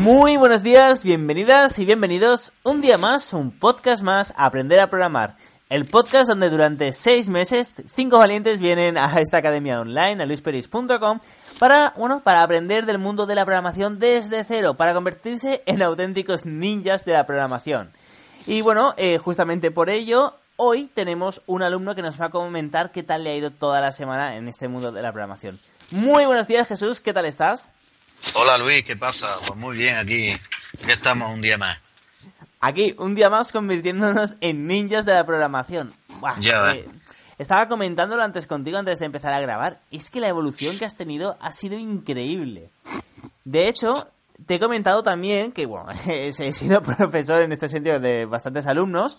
Muy buenos días, bienvenidas y bienvenidos un día más, un podcast más, Aprender a Programar. El podcast donde durante seis meses cinco valientes vienen a esta academia online, a luisperis.com, para, bueno, para aprender del mundo de la programación desde cero, para convertirse en auténticos ninjas de la programación. Y bueno, eh, justamente por ello, hoy tenemos un alumno que nos va a comentar qué tal le ha ido toda la semana en este mundo de la programación. Muy buenos días, Jesús, ¿qué tal estás? Hola Luis, ¿qué pasa? Pues muy bien, aquí, aquí estamos un día más. Aquí, un día más convirtiéndonos en ninjas de la programación. Buah, Ya eh, estaba comentándolo antes contigo, antes de empezar a grabar. Es que la evolución que has tenido ha sido increíble. De hecho, te he comentado también que, bueno, he sido profesor en este sentido de bastantes alumnos.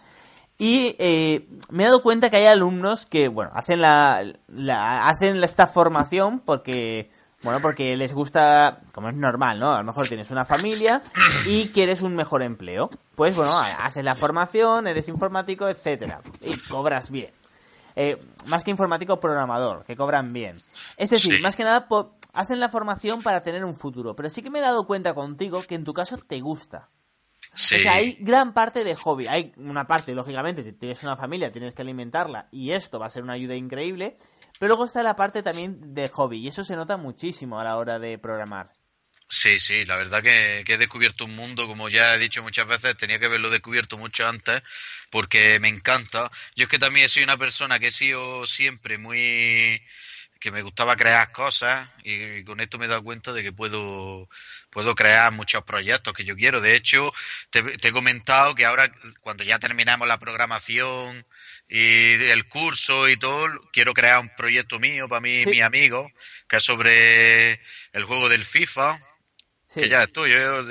Y eh, me he dado cuenta que hay alumnos que, bueno, hacen la, la- hacen esta formación porque, bueno, porque les gusta, como es normal, ¿no? A lo mejor tienes una familia y quieres un mejor empleo. Pues bueno, haces la formación, eres informático, etcétera, y cobras bien. Eh, más que informático, programador, que cobran bien. Es decir, Sí. más que nada hacen la formación para tener un futuro. Pero sí que me he dado cuenta contigo que en tu caso te gusta. Sí, O sea, hay gran parte de hobby. Hay una parte, lógicamente, te- tienes una familia, tienes que alimentarla y esto va a ser una ayuda increíble. Pero luego está la parte también de hobby y eso se nota muchísimo a la hora de programar. sí, sí, la verdad que, que he descubierto un mundo, como ya he dicho muchas veces, tenía que haberlo descubierto mucho antes, porque me encanta. Yo es que también soy una persona que he sido siempre muy que me gustaba crear cosas y con esto me he dado cuenta de que puedo, puedo crear muchos proyectos que yo quiero. De hecho, te, te he comentado que ahora, cuando ya terminamos la programación y el curso y todo, quiero crear un proyecto mío para mí y Sí. mis amigos, que es sobre el juego del FIFA, Sí. que ya estoy, yo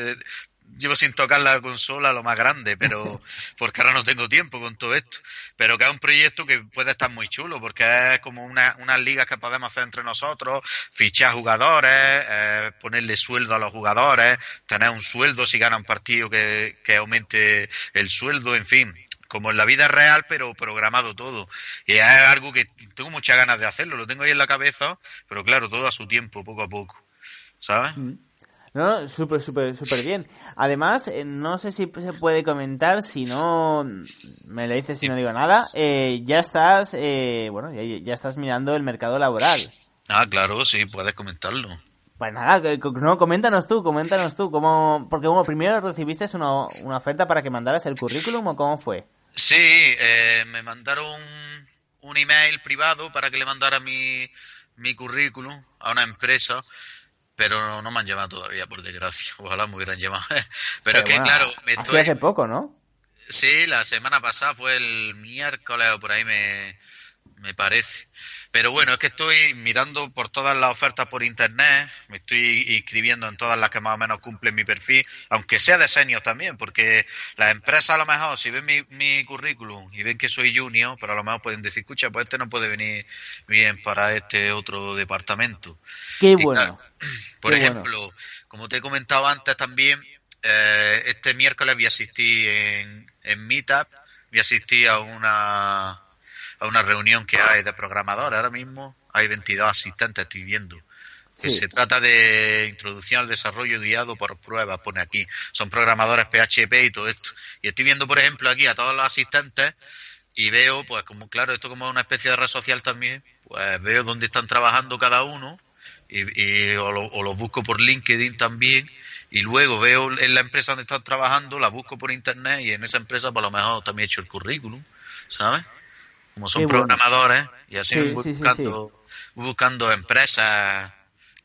llevo sin tocar la consola lo más grande, pero porque ahora no tengo tiempo con todo esto, pero que es un proyecto que puede estar muy chulo, porque es como una, unas ligas que podemos hacer entre nosotros, fichar jugadores, eh, ponerle sueldo a los jugadores, tener un sueldo si gana un partido que, que aumente el sueldo, en fin, como en la vida real, pero programado todo. Y es algo que tengo muchas ganas de hacerlo, lo tengo ahí en la cabeza, pero claro, todo a su tiempo, poco a poco. ¿Sabes? No, no, súper, súper, súper bien. Además, eh, no sé si se puede comentar, si no, me lo dices si no digo nada, eh, ya estás, eh, bueno, ya, ya estás mirando el mercado laboral. Ah, claro, sí, puedes comentarlo. Pues nada, no, coméntanos tú, coméntanos tú, cómo, porque bueno, primero recibiste una, una oferta para que mandaras el currículum o cómo fue. Sí, eh, me mandaron un email privado para que le mandara mi, mi currículum a una empresa, pero no me han llamado todavía, por desgracia. Ojalá me hubieran llamado. pero es que, bueno, claro, me estoy... hace poco, ¿no? Sí, la semana pasada fue el miércoles o por ahí me, me parece. Pero bueno, es que estoy mirando por todas las ofertas por internet, me estoy inscribiendo en todas las que más o menos cumplen mi perfil, aunque sea de senior también, porque las empresas a lo mejor si ven mi, mi currículum y ven que soy junior, pero a lo mejor pueden decir, escucha, pues este no puede venir bien para este otro departamento. Qué bueno. claro, por Qué bueno. ejemplo, como te he comentado antes también, eh, este miércoles voy a asistir en, en Meetup, voy a asistir a una, a una reunión que hay de programadores ahora mismo. Hay 22 asistentes, estoy viendo. Que se trata de introducción al desarrollo guiado por pruebas, pone aquí. Son programadores PHP y todo esto. Y estoy viendo, por ejemplo, aquí a todos los asistentes y veo, pues como claro, esto como una especie de red social también, pues veo dónde están trabajando cada uno y, y- o, lo, o los busco por LinkedIn también y luego veo en la empresa donde están trabajando, la busco por internet y en esa empresa por lo mejor también he hecho el currículum, ¿sabes? Como son bueno. programadores y así Sí, sí, buscando, buscando empresas.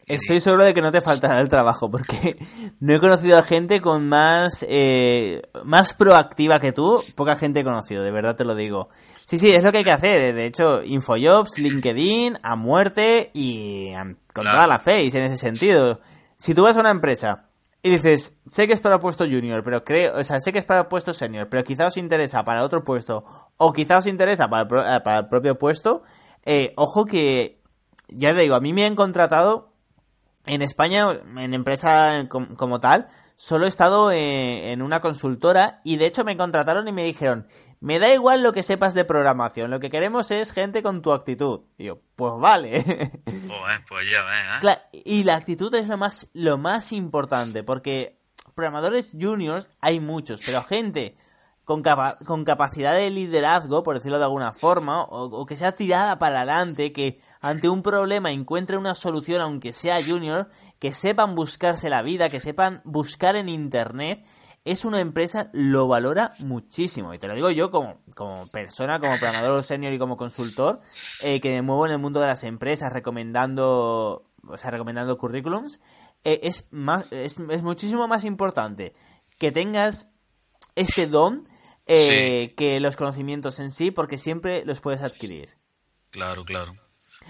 Estoy seguro de que no te faltará el trabajo, porque no he conocido a gente con más, eh, más proactiva que tú, poca gente he conocido, de verdad te lo digo. Sí, sí, es lo que hay que hacer. De hecho, Infojobs, LinkedIn, a muerte y con Claro. toda la face en ese sentido. Si tú vas a una empresa y dices, sé que es para puesto junior, pero creo, o sea, sé que es para puesto senior, pero quizá os interesa para otro puesto, o quizá os interesa para el, para el propio puesto, eh, ojo que, ya te digo, a mí me han contratado en España, en empresa como, tal, solo he estado en una consultora y de hecho me contrataron y me dijeron, me da igual lo que sepas de programación, lo que queremos es gente con tu actitud. Y yo, pues vale. pues ya ¿eh? y la actitud es lo más, lo más importante, porque programadores juniors hay muchos, pero gente con, con capacidad de liderazgo, por decirlo de alguna forma, o, o, que sea tirada para adelante, que ante un problema encuentre una solución, aunque sea junior, que sepan buscarse la vida, que sepan buscar en Internet es una empresa, lo valora muchísimo. Y te lo digo yo como, como persona, como programador senior y como consultor, eh, que me muevo en el mundo de las empresas recomendando, o sea, recomendando currículums. Eh, es, más, es, muchísimo más importante que tengas este don eh, que los conocimientos en sí, porque siempre los puedes adquirir. Claro, claro.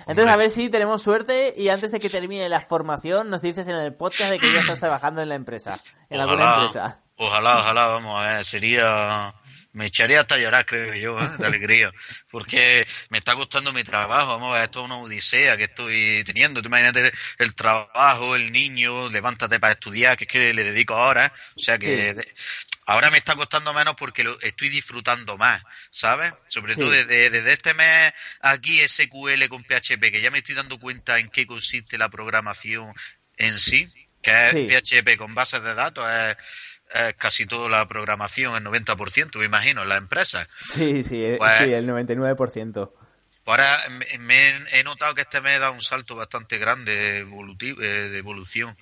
Entonces, a ver si tenemos suerte y antes de que termine la formación, nos dices en el podcast de que ya estás trabajando en la empresa, en alguna empresa. Ojalá, ojalá, vamos a ver, sería... Me echaría hasta llorar, creo yo, ¿eh? de alegría, porque me está gustando mi trabajo, vamos a ver, esto es una odisea que estoy teniendo, tú imagínate el trabajo, el niño, levántate para estudiar, que es que le dedico ahora, o sea que ahora me está costando menos porque lo estoy disfrutando más, ¿sabes? Sobre todo desde, desde, este mes aquí SQL con PHP, que ya me estoy dando cuenta en qué consiste la programación en sí, que es PHP con bases de datos, es casi toda la programación, el 90%, me imagino, en la empresa. Sí, sí, eh, pues, sí el 99%. Pues ahora me, he notado que este mes da un salto bastante grande evolutivo, eh, de evolución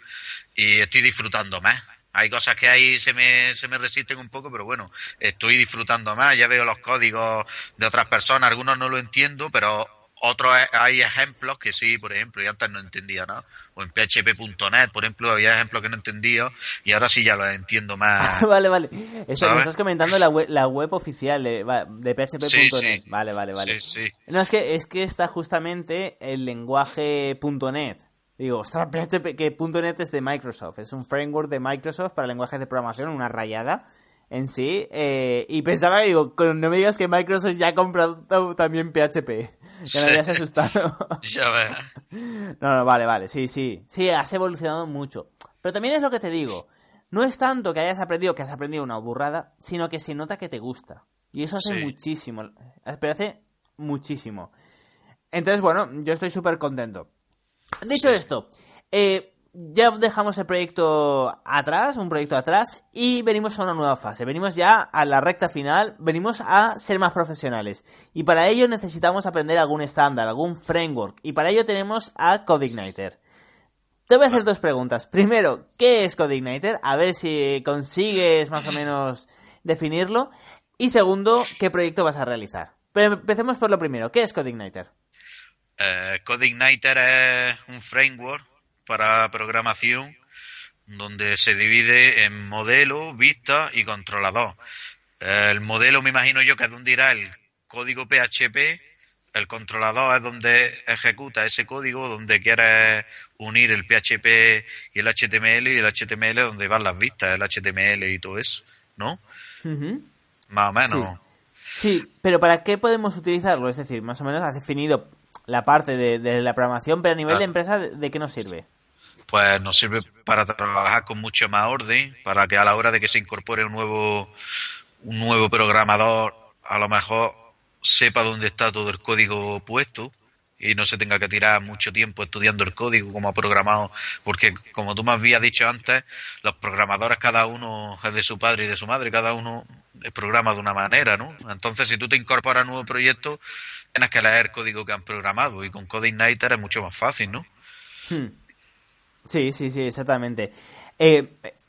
y estoy disfrutando más. Hay cosas que ahí se me, se me resisten un poco, pero bueno, estoy disfrutando más. Ya veo los códigos de otras personas, algunos no lo entiendo, pero otros hay ejemplos que sí, por ejemplo, y antes no entendía nada. O en php.net, por ejemplo, había ejemplos que no entendía y ahora sí ya los entiendo más. vale, vale. Eso, me estás comentando la web, la web oficial de, de php.net. Vale, vale, vale. Sí, sí. No, es que, es que está justamente el lenguaje .net. Digo, ostras, PHP, que .NET es de Microsoft, es un framework de Microsoft para lenguajes de programación, una rayada en sí. Eh, y pensaba, digo, no me digas que Microsoft ya ha comprado también PHP. Ya me habías asustado. ya. No, no, vale, vale, sí, sí. Sí, has evolucionado mucho. Pero también es lo que te digo. No es tanto que hayas aprendido que has aprendido una burrada, sino que se nota que te gusta. Y eso hace muchísimo. Pero hace muchísimo. Entonces, bueno, yo estoy súper contento. Dicho esto, eh, ya dejamos el proyecto atrás, un proyecto atrás, y venimos a una nueva fase. Venimos ya a la recta final, venimos a ser más profesionales. Y para ello necesitamos aprender algún estándar, algún framework. Y para ello tenemos a CodeIgniter. Te voy a hacer dos preguntas. Primero, ¿qué es CodeIgniter? A ver si consigues más o menos definirlo. Y segundo, ¿qué proyecto vas a realizar? Pero empecemos por lo primero. ¿Qué es CodeIgniter? Eh, CodeIgniter es un framework para programación donde se divide en modelo, vista y controlador. El modelo me imagino yo que es donde irá el código PHP, el controlador es donde ejecuta ese código, donde quiere unir el PHP y el HTML y el HTML donde van las vistas, el HTML y todo eso, ¿no? Más o menos. Sí. pero ¿para qué podemos utilizarlo? Es decir, más o menos has definido la parte de, la programación, pero a nivel de empresa, ¿de qué nos sirve? pues nos sirve para trabajar con mucho más orden, para que a la hora de que se incorpore un nuevo, un nuevo programador, a lo mejor sepa dónde está todo el código puesto y no se tenga que tirar mucho tiempo estudiando el código como ha programado, porque como tú me habías dicho antes, los programadores cada uno es de su padre y de su madre, cada uno programa de una manera, ¿no? Entonces, si tú te incorporas a un nuevo proyecto, tienes que leer el código que han programado y con CodeIgniter es mucho más fácil, ¿no? Hmm. Sí, sí, sí, exactamente. Eh,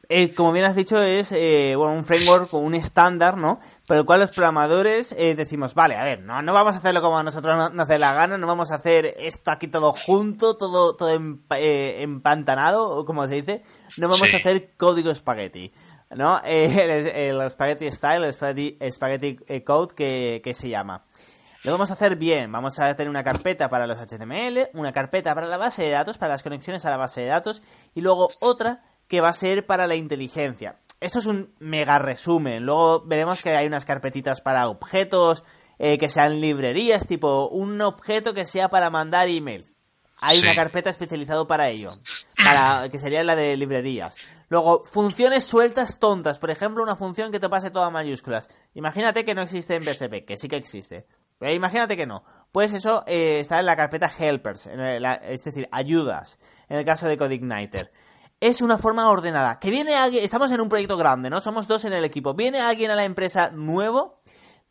eh, como bien has dicho, es eh, bueno, un framework, un estándar, ¿no? Por el cual los programadores decimos, vale, a ver, no, no vamos a hacerlo como a nosotros nos dé la gana, no vamos a hacer esto aquí todo junto, todo, todo empantanado, o como se dice, no vamos a hacer código espagueti, ¿no? el, spaghetti style, el spaghetti, code que, que se llama. Lo vamos a hacer bien. Vamos a tener una carpeta para los HTML, una carpeta para la base de datos, para las conexiones a la base de datos, y luego otra que va a ser para la inteligencia. Esto es un mega resumen. Luego veremos que hay unas carpetitas para objetos, eh, que sean librerías, tipo un objeto que sea para mandar emails. Hay una carpeta especializada para ello, para que sería la de librerías. Luego, funciones sueltas tontas. Por ejemplo, una función que te pase todas mayúsculas. Imagínate que no existe en PHP, que sí que existe. Pero imagínate que no. Pues eso eh, está en la carpeta helpers, es decir, ayudas, en el caso de CodeIgniter. Es una forma ordenada. Que viene alguien, estamos en un proyecto grande, ¿no? Somos dos en el equipo. Viene alguien a la empresa nuevo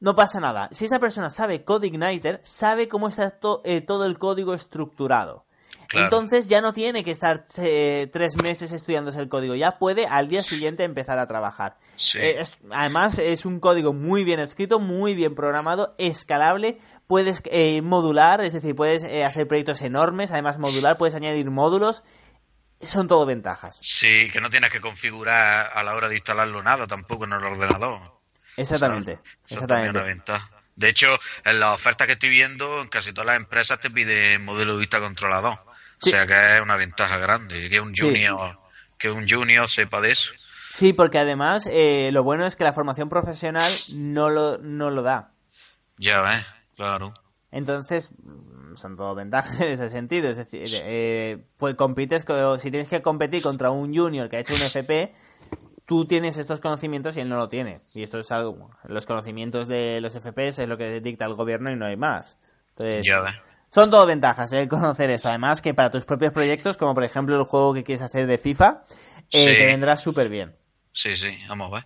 no pasa nada. Si esa persona sabe CodeIgniter, sabe cómo está eh, todo el código estructurado. Entonces ya no tiene que estar eh, tres meses estudiándose el código, ya puede al día siguiente empezar a trabajar. Eh, además es un código muy bien escrito, muy bien programado, escalable, puedes modular, es decir, puedes hacer proyectos enormes, además modular, puedes añadir módulos, son todo ventajas. Sí, que no tienes que configurar a la hora de instalarlo nada tampoco en el ordenador. Exactamente. exactamente. De hecho, en las ofertas que estoy viendo, en casi todas las empresas te piden modelo de vista controlador. O sea que es una ventaja grande, que un junior, que un junior sepa de eso. Sí, porque además eh, lo bueno es que la formación profesional no lo, no lo da. Ya ves, claro. Entonces, son todo ventajas en ese sentido. Es decir, eh, pues compites, si tienes que competir contra un junior que ha hecho un FP, tú tienes estos conocimientos y él no lo tiene. Y esto es algo, los conocimientos de los FPS es lo que dicta el gobierno y no hay más. Entonces, son todo ventajas, el ¿eh? conocer eso. Además que para tus propios proyectos, como por ejemplo el juego que quieres hacer de FIFA, eh, te vendrá súper bien. Sí, sí, vamos a ver.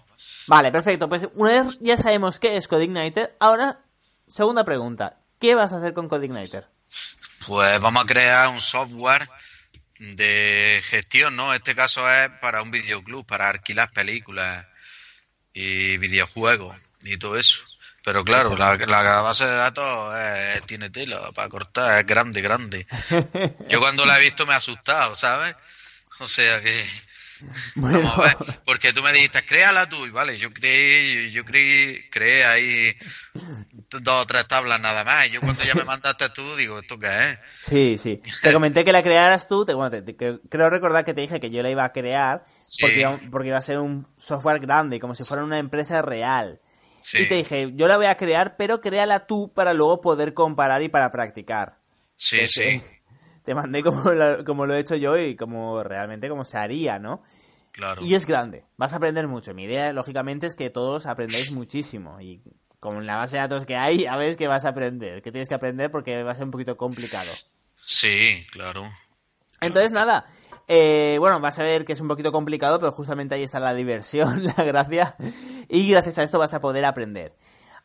Vale, perfecto. Pues una vez ya sabemos qué es CodeIgniter, ahora, segunda pregunta. ¿Qué vas a hacer con CodeIgniter? Pues vamos a crear un software de gestión, ¿no? Este caso es para un videoclub, para alquilar películas y videojuegos y todo eso. Pero claro, la, la, base de datos tiene tela para cortar, es grande, grande. Yo cuando la he visto me he asustado, ¿sabes? O sea que Bueno. porque tú me dijiste, créala tú, y vale, yo creí, yo creí, creé ahí dos o tres tablas nada más, y yo cuando ya me mandaste tú, digo, ¿esto qué es? Sí, sí. Te comenté que la crearas tú, te, creo recordar que te dije que yo la iba a crear, porque, iba, porque iba a ser un software grande, como si fuera una empresa real. Y te dije, yo la voy a crear, pero créala tú para luego poder comparar y para practicar. Sí, sí te mandé como, como lo he hecho yo y como realmente como se haría, ¿no? Claro. Y es grande, vas a aprender mucho. Mi idea, lógicamente, es que todos aprendáis muchísimo. Y con la base de datos que hay, a ver que vas a aprender, que tienes que aprender porque va a ser un poquito complicado. Sí, claro. Entonces, nada, eh, bueno, vas a ver que es un poquito complicado, pero justamente ahí está la diversión, la gracia. Y gracias a esto vas a poder aprender.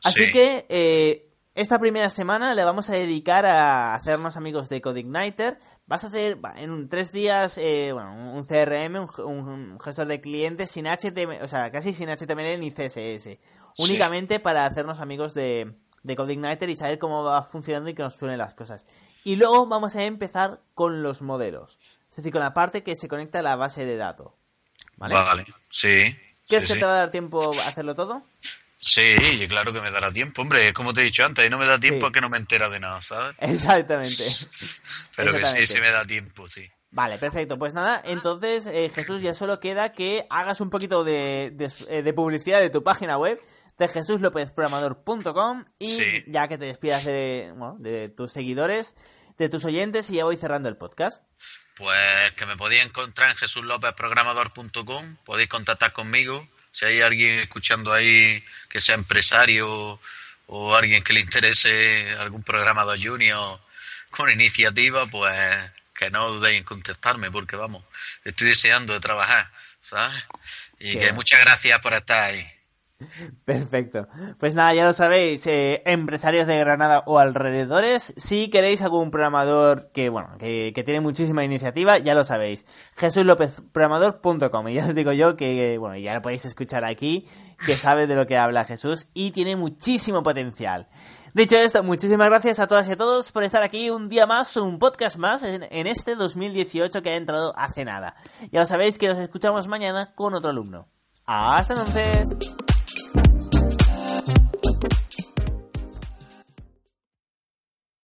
Así que, eh, esta primera semana le vamos a dedicar a hacernos amigos de CodeIgniter. Vas a hacer en tres días eh, bueno, un CRM, un, gestor de clientes sin HTML, o sea, casi sin HTML ni CSS. Únicamente para hacernos amigos de, de CodeIgniter y saber cómo va funcionando y que nos suenen las cosas. Y luego vamos a empezar con los modelos. Es decir, con la parte que se conecta a la base de datos. Vale, vale. sí. ¿Quieres que te va a dar tiempo a hacerlo todo? Sí, claro que me dará tiempo, hombre, como te he dicho antes, y no me da tiempo a que no me entera de nada, ¿sabes? Exactamente. Pero que sí, sí me da tiempo, sí. Vale, perfecto. Pues nada, entonces eh, Jesús ya solo queda que hagas un poquito de, eh, de, publicidad de tu página web de jesuslopezprogramador.com y ya que te despidas de, bueno, de tus seguidores, de tus oyentes y ya voy cerrando el podcast. Pues que me podéis encontrar en jesuslopezprogramador.com, podéis contactar conmigo si hay alguien escuchando ahí que sea empresario o alguien que le interese algún programa de junior con iniciativa, pues que no dudéis en contestarme, porque vamos, estoy deseando de trabajar, ¿sabes? Y que muchas gracias por estar ahí. Perfecto. Pues nada, ya lo sabéis, eh, empresarios de Granada o alrededores, si queréis algún programador que, bueno, que, tiene muchísima iniciativa, ya lo sabéis. JesúsLópezProgramador.com Y ya os digo yo que, bueno, ya lo podéis escuchar aquí, que sabe de lo que habla Jesús y tiene muchísimo potencial. Dicho esto, muchísimas gracias a todas y a todos por estar aquí un día más, un podcast más en, en este 2018 que ha entrado hace nada. Ya lo sabéis que nos escuchamos mañana con otro alumno. Hasta entonces.